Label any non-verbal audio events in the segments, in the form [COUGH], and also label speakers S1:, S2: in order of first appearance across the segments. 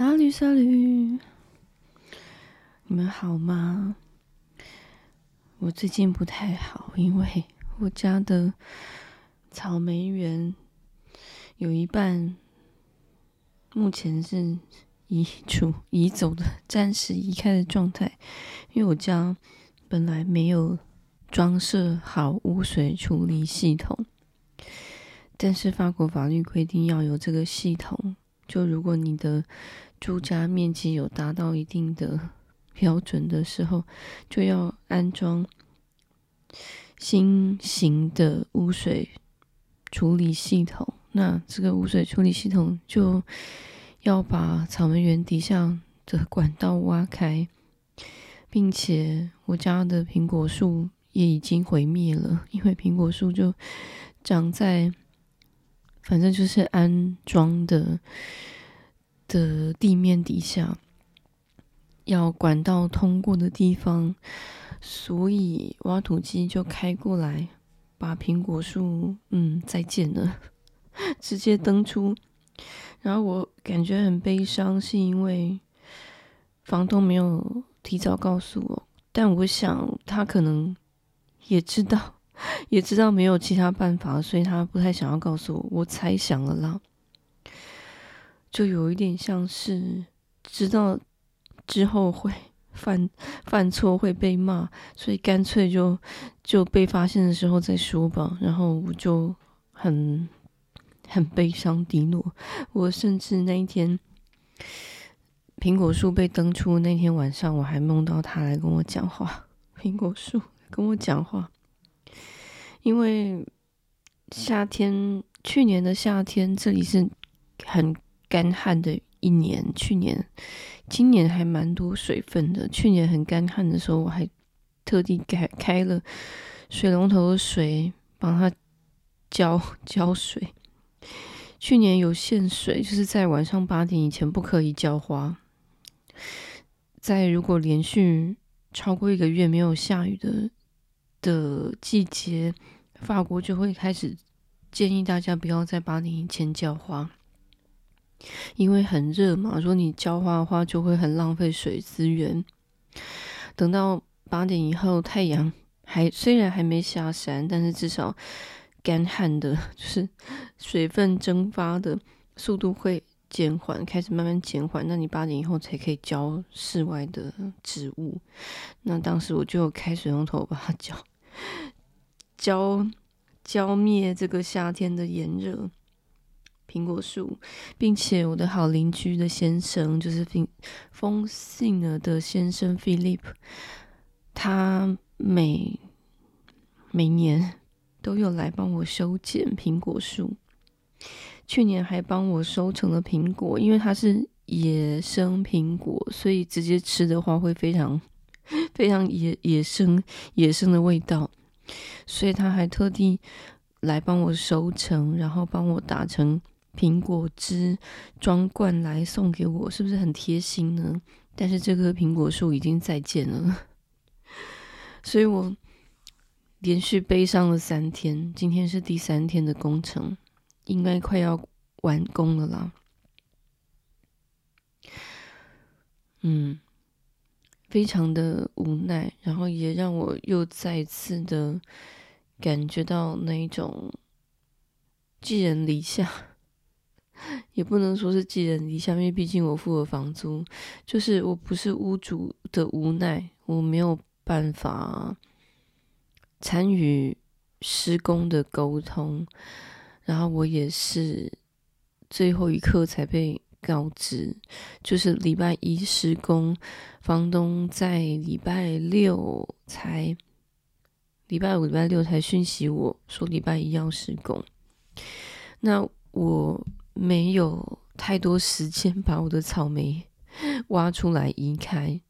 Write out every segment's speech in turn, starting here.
S1: 沙律沙律，你们好吗？我最近不太好，因为我家的草莓园有一半目前是移除、移走的，暂时移开的状态。因为我家本来没有装设好污水处理系统，但是法国法律规定要有这个系统。就如果你的住家面积有达到一定的 [LAUGHS] 标准的时候，就要安装新型的污水处理系统。那这个污水处理系统就要把草莓园底下的管道挖开，并且我家的苹果树也已经毁灭了，因为苹果树就长在。反正就是安装的的地面底下，要管道通过的地方，所以挖土机就开过来，把苹果树，嗯，再见了，[LAUGHS] 直接登出。然后我感觉很悲伤，是因为房东没有提早告诉我，但我想他可能也知道。[LAUGHS] 也知道没有其他办法，所以他不太想要告诉我。我猜想了啦，就有一点像是知道之后会 [LAUGHS] 犯犯错会被骂，所以干脆就就被发现的时候再说吧。然后我就很很悲伤低落。我甚至那一天苹果树被登出那天晚上，我还梦到他来跟我讲话。[LAUGHS] 苹果树跟我讲话。因为夏天，去年的夏天，这里是很干旱的一年。去年、今年还蛮多水分的。去年很干旱的时候，我还特地开开了水龙头的水，帮它浇浇水。去年有限水，就是在晚上八点以前不可以浇花。在如果连续超过一个月没有下雨的的季节，法国就会开始建议大家不要在八点以前浇花，因为很热嘛。如果你浇花的话，就会很浪费水资源。等到八点以后，太阳还虽然还没下山，但是至少干旱的，就是水分蒸发的速度会减缓，开始慢慢减缓。那你八点以后才可以浇室外的植物。那当时我就开水龙头把它 [LAUGHS] 浇。浇浇灭这个夏天的炎热苹果树，并且我的好邻居的先生，就是风信了的先生 Philip，他每每年都有来帮我修剪苹果树，去年还帮我收成了苹果，因为它是野生苹果，所以直接吃的话会非常 [LAUGHS] 非常野野生野生的味道。所以他还特地来帮我收成，然后帮我打成苹果汁装罐来送给我，是不是很贴心呢？但是这棵苹果树已经再见了，[LAUGHS] 所以我连续悲伤了三天。今天是第三天的工程，应该快要完工了啦。嗯。非常的无奈，然后也让我又再次的感觉到那一种寄人篱下，也不能说是寄人篱下，因为毕竟我付了房租，就是我不是屋主的无奈，我没有办法参与施工的沟通，然后我也是最后一刻才被。告知就是礼拜一施工，房东在礼拜六才，礼拜五、礼拜六才讯息我说礼拜一要施工。那我没有太多时间把我的草莓挖出来移开，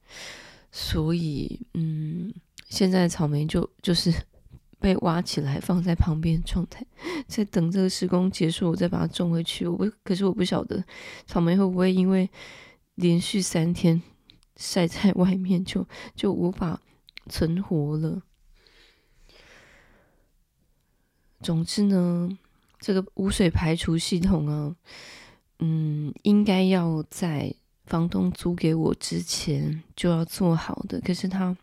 S1: 所以嗯，现在草莓就就是。被挖起来放在旁边状态，在等这个施工结束，我再把它种回去。我不，可是我不晓得草莓会不会因为连续三天晒在外面就就无法存活了。总之呢，这个污水排除系统啊，嗯，应该要在房东租给我之前就要做好的，可是他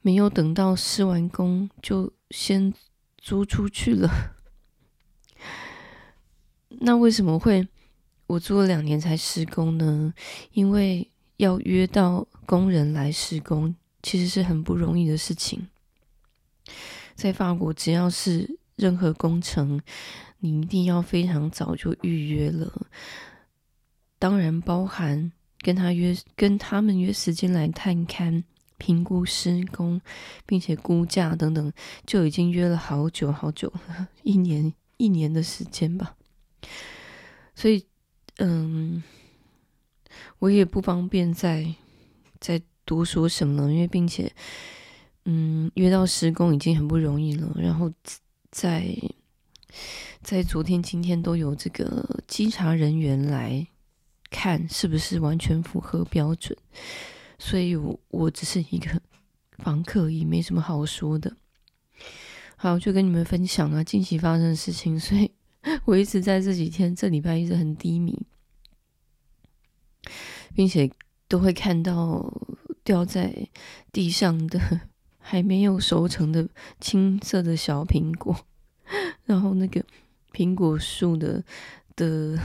S1: 没有等到施完工就先租出去了。那为什么会我租了两年才施工呢？因为要约到工人来施工，其实是很不容易的事情。在法国，只要是任何工程，你一定要非常早就预约了。当然，包含跟他约、跟他们约时间来探勘、评估施工，并且估价等等，就已经约了好久好久，一年一年的时间吧。所以，嗯，我也不方便再再多说什么了，因为并且，嗯，约到施工已经很不容易了，然后在在昨天、今天都有这个稽查人员来。看是不是完全符合标准，所以我我只是一个 [LAUGHS] 房客，也没什么好说的。好，就跟你们分享啊，近期发生的事情，所以 [LAUGHS] 我一直在这几天，这礼拜一直很低迷，并且都会看到掉在地上的还没有熟成的青色的小苹果，[LAUGHS] 然后那个苹果树的的。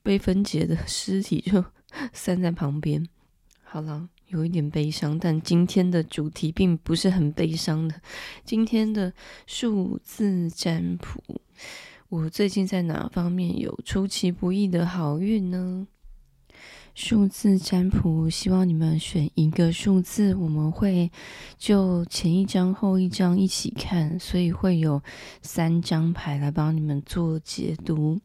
S1: 被分解的尸体就 [LAUGHS] 散在旁边。好了，有一点悲伤，但今天的主题并不是很悲伤的。今天的数字占卜，我最近在哪方面有出其不意的好运呢？数字占卜，希望你们选一个数字，我们会就前一张后一张一起看，所以会有三张牌来帮你们做解读。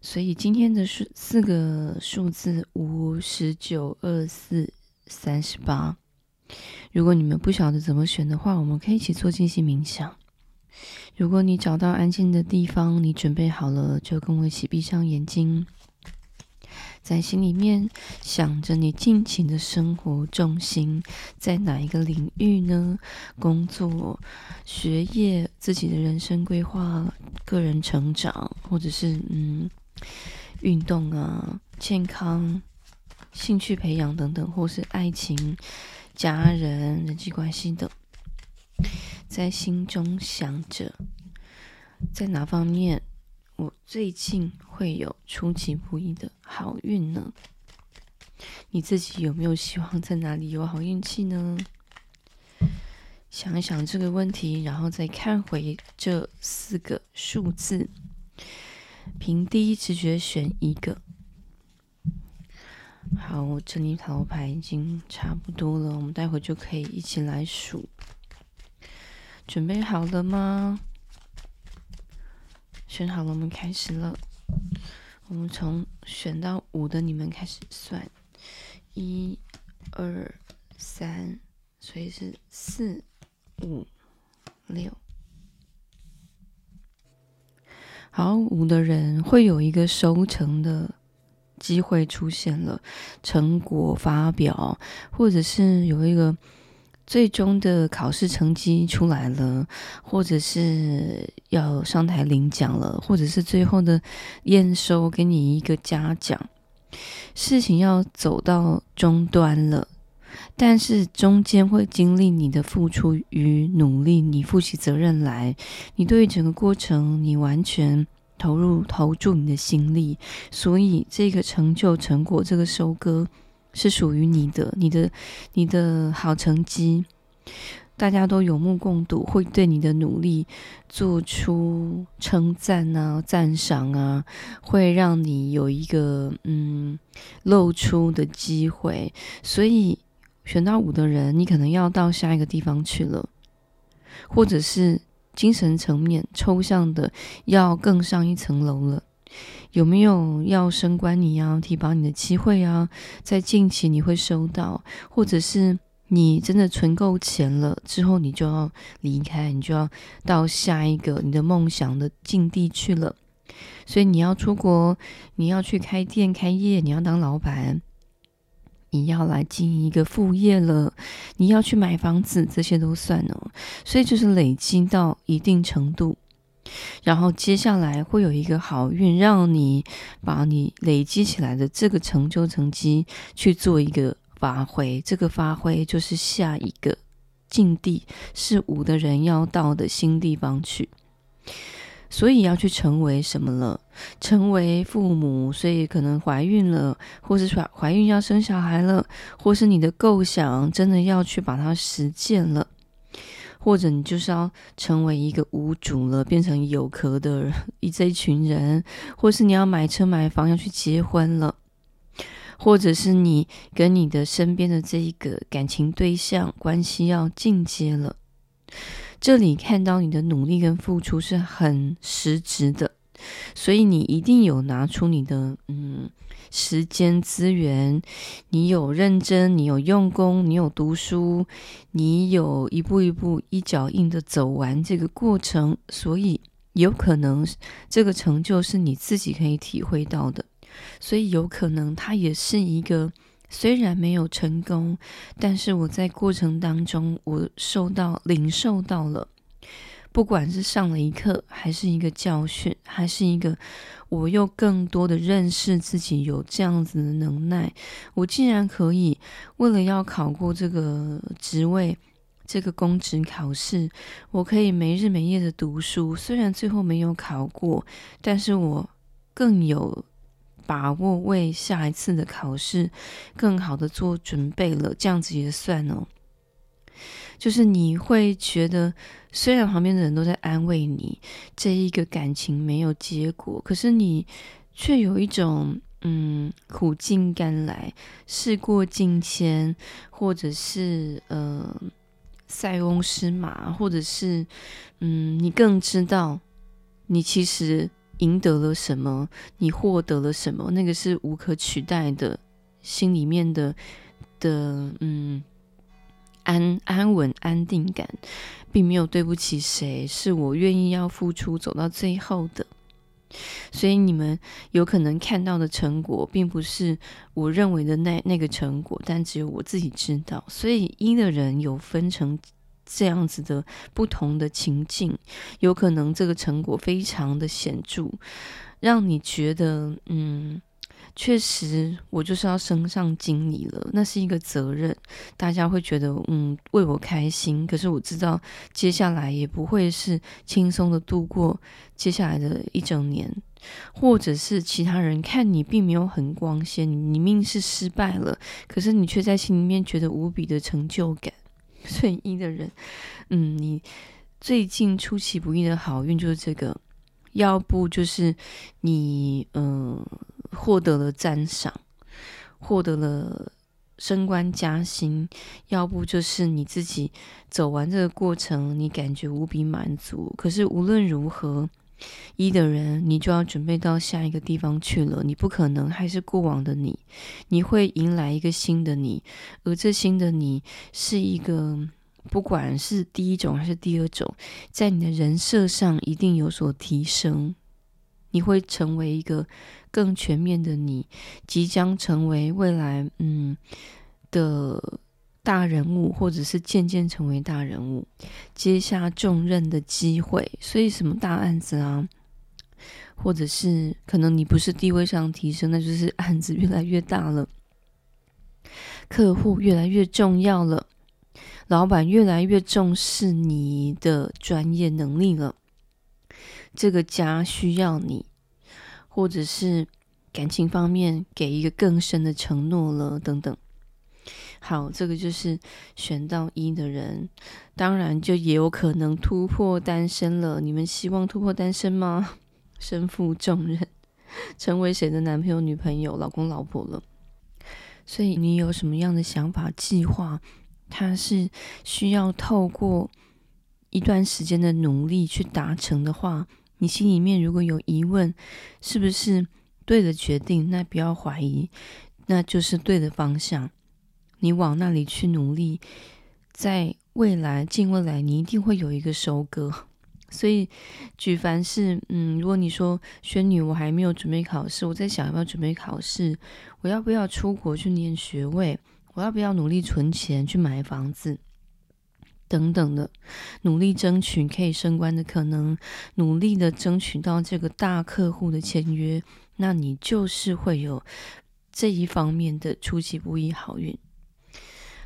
S1: 所以今天的数四个数字五、十九、二、四、三十八。如果你们不晓得怎么选的话，我们可以一起做静心冥想。如果你找到安静的地方，你准备好了，就跟我一起闭上眼睛，在心里面想着你尽情的生活重心在哪一个领域呢？工作、学业、自己的人生规划、个人成长，或者是嗯。运动啊，健康、兴趣培养等等，或是爱情、家人、人际关系等，在心中想着，在哪方面我最近会有出其不意的好运呢？你自己有没有希望在哪里有好运气呢？想一想这个问题，然后再看回这四个数字。凭第一直觉选一个。好，我这里塔罗牌已经差不多了，我们待会就可以一起来数。准备好了吗？选好了，我们开始了。我们从选到五的你们开始算，一、二、三，所以是四、五、六。好，五的人会有一个收成的机会出现了，成果发表，或者是有一个最终的考试成绩出来了，或者是要上台领奖了，或者是最后的验收给你一个嘉奖，事情要走到终端了。但是中间会经历你的付出与努力，你负起责任来，你对于整个过程你完全投入投注你的心力，所以这个成就成果，这个收割是属于你的，你的你的好成绩，大家都有目共睹，会对你的努力做出称赞啊、赞赏啊，会让你有一个嗯露出的机会，所以。选到五的人，你可能要到下一个地方去了，或者是精神层面抽象的要更上一层楼了。有没有要升官你要提拔你的机会啊？在近期你会收到，或者是你真的存够钱了之后，你就要离开，你就要到下一个你的梦想的境地去了。所以你要出国，你要去开店开业，你要当老板。你要来经营一个副业了，你要去买房子，这些都算哦。所以就是累积到一定程度，然后接下来会有一个好运，让你把你累积起来的这个成就成绩去做一个发挥。这个发挥就是下一个境地是五的人要到的新地方去。所以要去成为什么了？成为父母，所以可能怀孕了，或是怀怀孕要生小孩了，或是你的构想真的要去把它实践了。或者你就是要成为一个无主了，变成有壳的人 [LAUGHS] 一这一群人，或是你要买车买房要去结婚了，或者是你跟你的身边的这一个感情对象关系要进阶了。这里看到你的努力跟付出是很实质的，所以你一定有拿出你的嗯。时间资源，你有认真，你有用功，你有读书，你有一步一步一脚印的走完这个过程，所以有可能这个成就是你自己可以体会到的，所以有可能它也是一个虽然没有成功，但是我在过程当中我受到领受到了。不管是上了一课，还是一个教训，还是一个我又更多的认识自己有这样子的能耐，我竟然可以为了要考过这个职位，这个公职考试，我可以没日没夜的读书。虽然最后没有考过，但是我更有把握为下一次的考试更好的做准备了。这样子也算哦。就是你会觉得，虽然旁边的人都在安慰你，这一个感情没有结果，可是你却有一种嗯苦尽甘来、事过境迁，或者是呃塞翁失马，或者是嗯你更知道你其实赢得了什么，你获得了什么，那个是无可取代的，心里面的的嗯。安安稳、安定感，并没有对不起谁，是我愿意要付出走到最后的。所以你们有可能看到的成果，并不是我认为的那那个成果，但只有我自己知道。所以一的人有分成这样子的不同的情境，有可能这个成果非常的显著，让你觉得嗯。确实，我就是要升上经理了，那是一个责任。大家会觉得，嗯，为我开心。可是我知道，接下来也不会是轻松的度过接下来的一整年，或者是其他人看你并没有很光鲜，你命是失败了，可是你却在心里面觉得无比的成就感。[LAUGHS] 所以一的人，嗯，你最近出其不意的好运就是这个，要不就是你，嗯。获得了赞赏，获得了升官加薪，要不就是你自己走完这个过程，你感觉无比满足。可是无论如何，一的人你就要准备到下一个地方去了，你不可能还是过往的你，你会迎来一个新的你，而这新的你是一个，不管是第一种还是第二种，在你的人设上一定有所提升。你会成为一个更全面的你，即将成为未来嗯的大人物，或者是渐渐成为大人物，接下重任的机会。所以什么大案子啊，或者是可能你不是地位上提升，那就是 [LAUGHS] 案子越来越大了，客户越来越重要了，老板越来越重视你的专业能力了。这个家需要你，或者是感情方面给一个更深的承诺了，等等。好，这个就是选到一的人，当然就也有可能突破单身了。你们希望突破单身吗？[LAUGHS] 身负重任，成为谁的男朋友、女朋友、老公、老婆了？所以你有什么样的想法、计划？它是需要透过一段时间的努力去达成的话。你心里面如果有疑问，是不是对的决定？那不要怀疑，那就是对的方向。你往那里去努力，在未来、近未来，你一定会有一个收割。[LAUGHS] 所以，举凡是，嗯，如果你说轩女，我还没有准备考试，我在想要不要准备考试，我要不要出国去念学位，我要不要努力存钱去买房子？等等的，努力争取可以升官的可能，努力的争取到这个大客户的签约，那你就是会有这一方面的出其不意好运。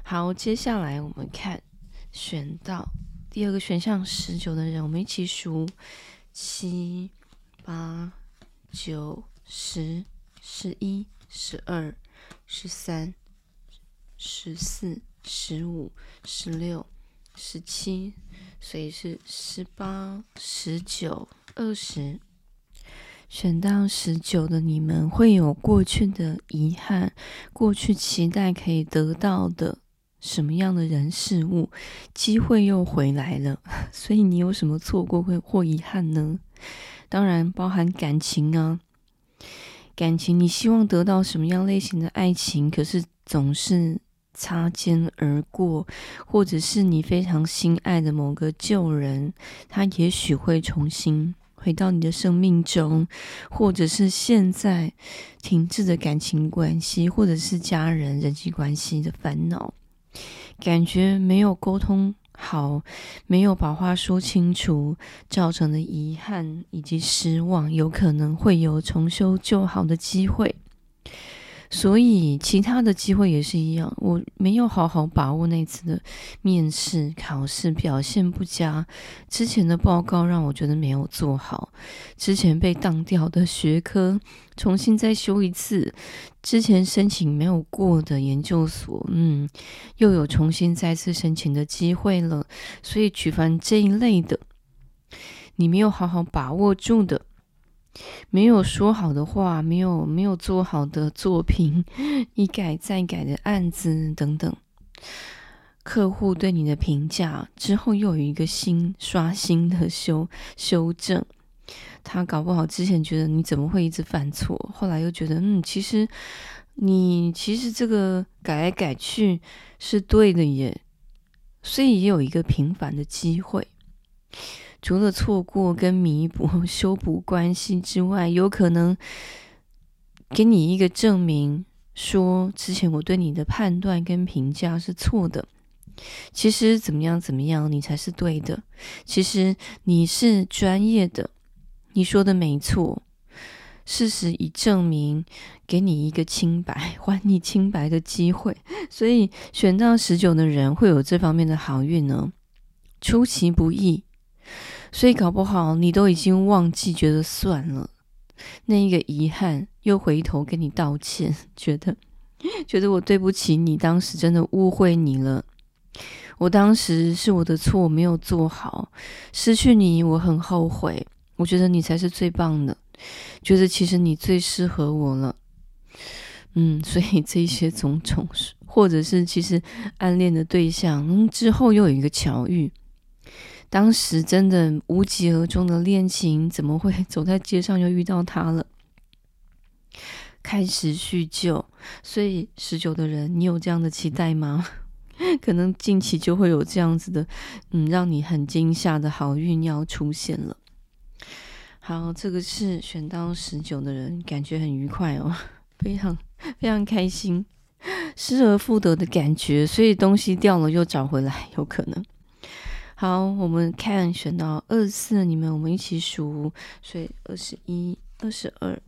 S1: 好，接下来我们看选到第二个选项十九的人，我们一起数七、八、九、十、十一、十二、十三、十四、十五、十六。十七，所以是十八、十九、二十。选到十九的你们会有过去的遗憾，过去期待可以得到的什么样的人事物，机会又回来了。[LAUGHS] 所以你有什么错过会或遗憾呢？当然包含感情啊，感情你希望得到什么样类型的爱情，可是总是。擦肩而过，或者是你非常心爱的某个旧人，他也许会重新回到你的生命中，或者是现在停滞的感情关系，或者是家人人际关系的烦恼，感觉没有沟通好，没有把话说清楚，造成的遗憾以及失望，有可能会有重修旧好的机会。所以，其他的机会也是一样。我没有好好把握那次的面试考试，表现不佳。之前的报告让我觉得没有做好，之前被当掉的学科重新再修一次，之前申请没有过的研究所，嗯，又有重新再次申请的机会了。所以，举凡这一类的，你没有好好把握住的。没有说好的话，没有没有做好的作品，[LAUGHS] 一改再改的案子等等，客户对你的评价之后又有一个新刷新的修修正，他搞不好之前觉得你怎么会一直犯错，后来又觉得嗯，其实你其实这个改来改去是对的耶，所以也有一个平凡的机会。除了错过跟弥补、[LAUGHS] 修补关系之外，有可能给你一个证明，说之前我对你的判断跟评价是错的。其实怎么样怎么样，你才是对的。其实你是专业的，你说的没错。事实已证明，给你一个清白、还你清白的机会。[LAUGHS] 所以选到十九的人会有这方面的好运呢，出其不意。所以搞不好你都已经忘记，觉得算了，那一个遗憾又回头跟你道歉，[LAUGHS] 觉得觉得我对不起你，当时真的误会你了，我当时是我的错，我没有做好，失去你我很后悔，我觉得你才是最棒的，觉得其实你最适合我了，嗯，所以这些种种，或者是其实暗恋的对象，嗯，之后又有一个巧遇。当时真的无疾而终的恋情，怎么会走在街上又遇到他了？开始叙旧，所以十九的人，你有这样的期待吗？[LAUGHS] 可能近期就会有这样子的，嗯，让你很惊吓的好运要出现了。好，这个是选到十九的人，感觉很愉快哦，[LAUGHS] 非常非常开心，失而复得的感觉，所以东西掉了又找回来，有可能。好，我们看选到二四，你们我们一起数，所以二十一、二十二、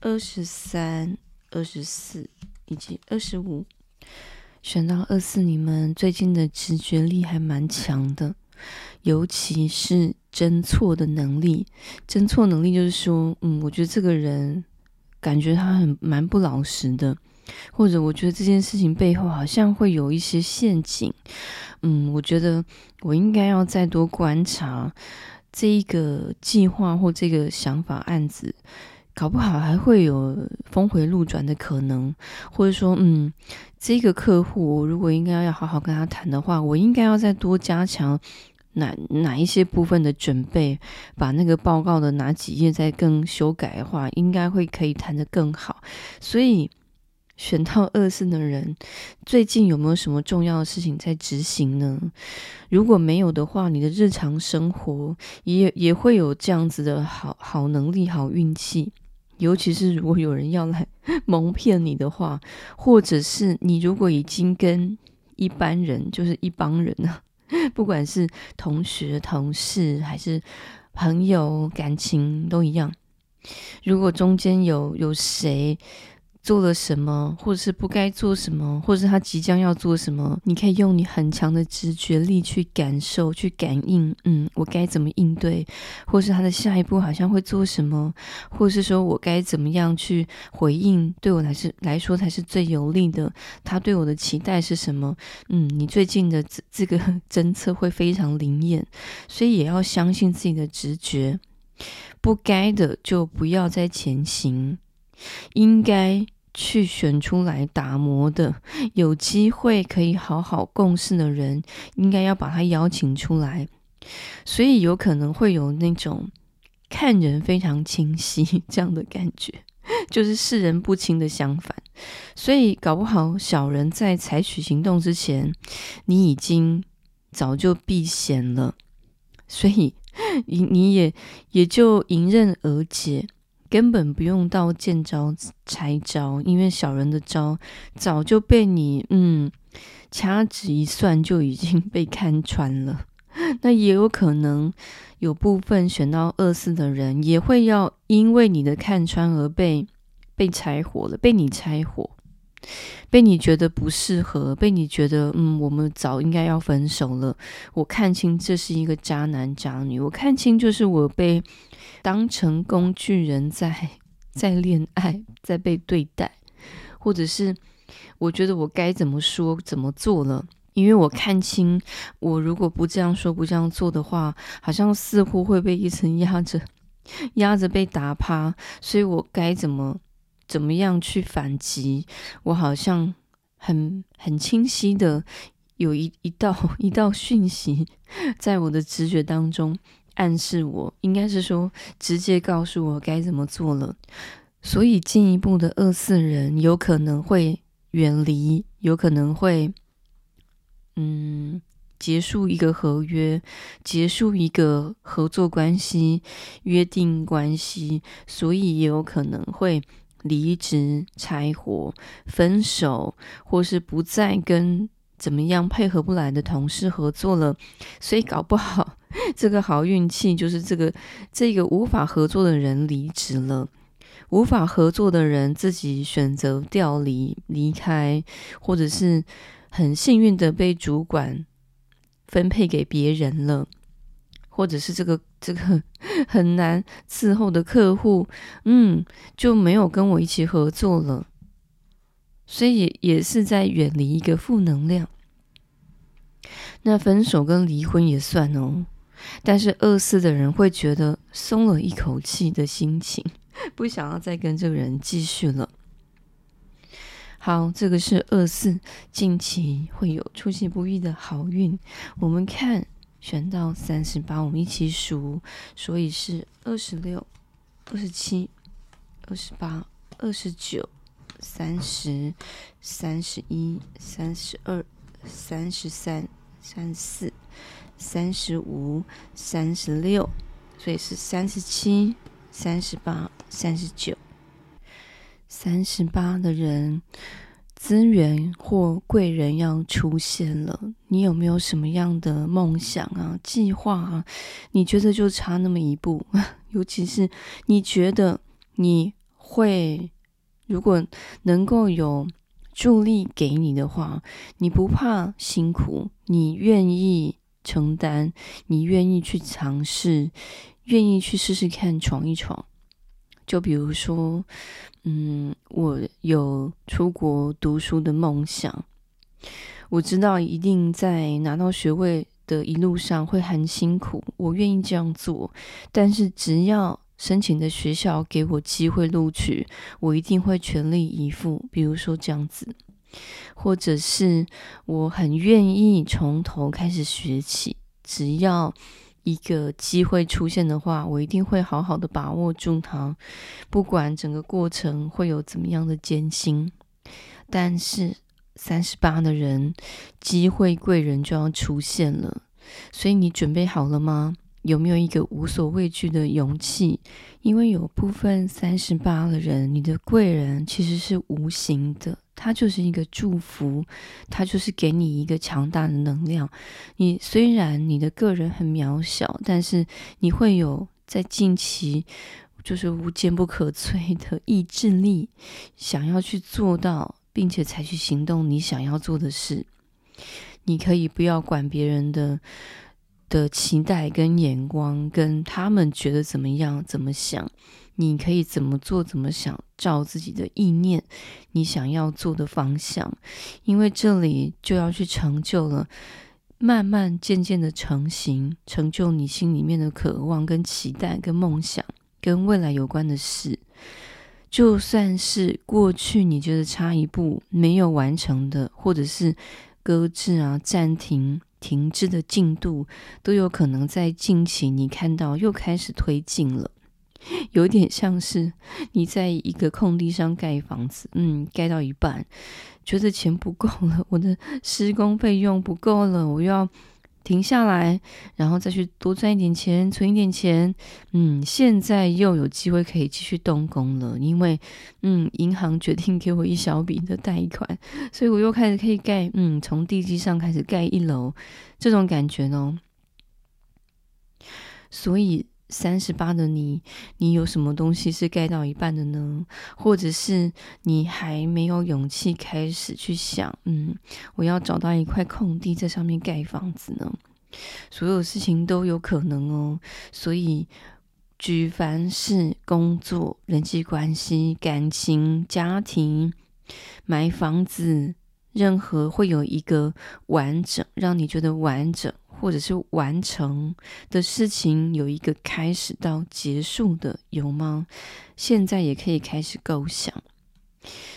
S1: 二十三、二十四以及二十五。选到二四，你们最近的直觉力还蛮强的，尤其是侦错的能力。侦错能力就是说，嗯，我觉得这个人感觉他很蛮不老实的。或者我觉得这件事情背后好像会有一些陷阱，嗯，我觉得我应该要再多观察这一个计划或这个想法案子，搞不好还会有峰回路转的可能，或者说，嗯，这个客户如果应该要好好跟他谈的话，我应该要再多加强哪哪一些部分的准备，把那个报告的哪几页再更修改的话，应该会可以谈得更好，所以。选到二四的人，最近有没有什么重要的事情在执行呢？如果没有的话，你的日常生活也也会有这样子的好好能力、好运气。尤其是如果有人要来 [LAUGHS] 蒙骗你的话，或者是你如果已经跟一般人，就是一帮人啊，[LAUGHS] 不管是同学、同事还是朋友，感情都一样。如果中间有有谁，做了什么，或者是不该做什么，或者是他即将要做什么，你可以用你很强的直觉力去感受、去感应。嗯，我该怎么应对，或是他的下一步好像会做什么，或是说我该怎么样去回应，对我来是来说才是最有利的。他对我的期待是什么？嗯，你最近的这这个 [LAUGHS] 侦测会非常灵验，所以也要相信自己的直觉。不该的就不要再前行，应该。去选出来打磨的，有机会可以好好共事的人，应该要把他邀请出来。所以有可能会有那种看人非常清晰 [LAUGHS] 这样的感觉，就是识人不清的相反。所以搞不好小人在采取行动之前，你已经早就避嫌了，所以你你也也就迎刃而解。根本不用到见招拆招，因为小人的招早就被你嗯掐指一算就已经被看穿了。[LAUGHS] 那也有可能有部分选到二四的人也会要因为你的看穿而被被拆火了，被你拆火，被你觉得不适合，被你觉得嗯我们早应该要分手了。我看清这是一个渣男渣女，我看清就是我被。当成工具人在在恋爱，在被对待，或者是我觉得我该怎么说怎么做了，因为我看清，我如果不这样说不这样做的话，好像似乎会被一层压着，压着被打趴，所以我该怎么怎么样去反击？我好像很很清晰的有一一道一道讯息 [LAUGHS] 在我的直觉当中。暗示我，应该是说直接告诉我该怎么做了，所以进一步的二四人有可能会远离，有可能会嗯结束一个合约，结束一个合作关系、约定关系，所以也有可能会离职、拆伙、分手，或是不再跟怎么样配合不来的同事合作了，所以搞不好。[LAUGHS] 这个好运气就是这个这个无法合作的人离职了，无法合作的人自己选择调离离开，或者是很幸运的被主管分配给别人了，或者是这个这个很难伺候的客户，嗯，就没有跟我一起合作了，所以也也是在远离一个负能量。那分手跟离婚也算哦。但是二四的人会觉得松了一口气的心情，[LAUGHS] 不想要再跟这个人继续了。好，这个是二四近期会有出其不意的好运。我们看选到三十八，我们一起数，所以是二十六、二十七、二十八、二十九、三十、三十一、三十二、三十三、三十四。三十五、三十六，所以是三十七、三十八、三十九。三十八的人，资源或贵人要出现了。你有没有什么样的梦想啊、计划啊？你觉得就差那么一步？[LAUGHS] 尤其是你觉得你会，如果能够有助力给你的话，你不怕辛苦，你愿意。承担，你愿意去尝试，愿意去试试看，闯一闯。就比如说，嗯，我有出国读书的梦想，我知道一定在拿到学位的一路上会很辛苦，我愿意这样做。但是只要申请的学校给我机会录取，我一定会全力以赴。比如说这样子。或者是我很愿意从头开始学起，只要一个机会出现的话，我一定会好好的把握住它，不管整个过程会有怎么样的艰辛。但是三十八的人，机会贵人就要出现了，所以你准备好了吗？有没有一个无所畏惧的勇气？因为有部分三十八的人，你的贵人其实是无形的。它就是一个祝福，它就是给你一个强大的能量。你虽然你的个人很渺小，但是你会有在近期就是无坚不可摧的意志力，想要去做到，并且采取行动，你想要做的事。你可以不要管别人的的期待跟眼光，跟他们觉得怎么样、怎么想。你可以怎么做、怎么想，照自己的意念，你想要做的方向，因为这里就要去成就了，慢慢渐渐的成型，成就你心里面的渴望、跟期待、跟梦想、跟未来有关的事。就算是过去你觉得差一步没有完成的，或者是搁置啊、暂停、停滞的进度，都有可能在近期你看到又开始推进了。有点像是你在一个空地上盖房子，嗯，盖到一半，觉得钱不够了，我的施工费用不够了，我又要停下来，然后再去多赚一点钱，存一点钱，嗯，现在又有机会可以继续动工了，因为，嗯，银行决定给我一小笔的贷款，所以我又开始可以盖，嗯，从地基上开始盖一楼，这种感觉呢，所以。三十八的你，你有什么东西是盖到一半的呢？或者是你还没有勇气开始去想，嗯，我要找到一块空地在上面盖房子呢？所有事情都有可能哦。所以，举凡是工作、人际关系、感情、家庭、买房子，任何会有一个完整，让你觉得完整。或者是完成的事情有一个开始到结束的，有吗？现在也可以开始构想。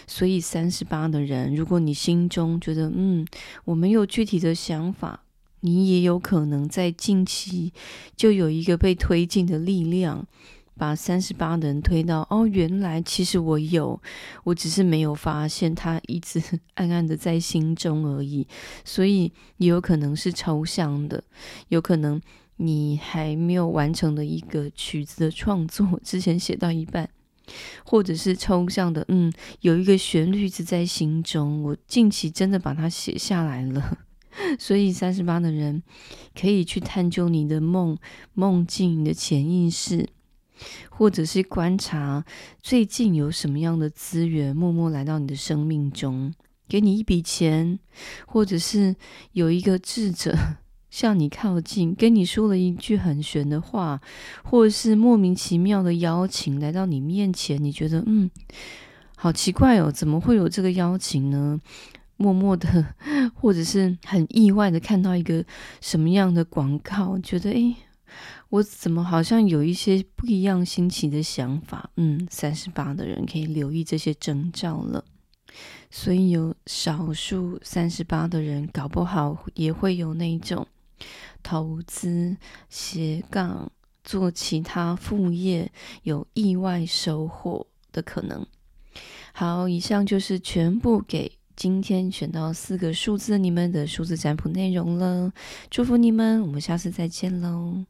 S1: 所以三十八的人，如果你心中觉得嗯，我没有具体的想法，你也有可能在近期就有一个被推进的力量。把三十八的人推到哦，原来其实我有，我只是没有发现，他一直 [LAUGHS] 暗暗的在心中而已。所以也有可能是抽象的，有可能你还没有完成的一个曲子的创作，之前写到一半，或者是抽象的，嗯，有一个旋律一直在心中，我近期真的把它写下来了。[LAUGHS] 所以三十八的人可以去探究你的梦、梦境、你的潜意识。或者是观察最近有什么样的资源默默来到你的生命中，给你一笔钱，或者是有一个智者 [LAUGHS] 向你靠近，跟你说了一句很玄的话，或者是莫名其妙的邀请来到你面前，你觉得嗯，好奇怪哦，怎么会有这个邀请呢？默默的，或者是很意外的看到一个什么样的广告，觉得诶。我怎么好像有一些不一样新奇的想法？嗯，三十八的人可以留意这些征兆了。所以有少数三十八的人，搞不好也会有那种投资斜杠做其他副业有意外收获的可能。好，以上就是全部给今天选到四个数字你们的数字占卜内容了。祝福你们，我们下次再见喽。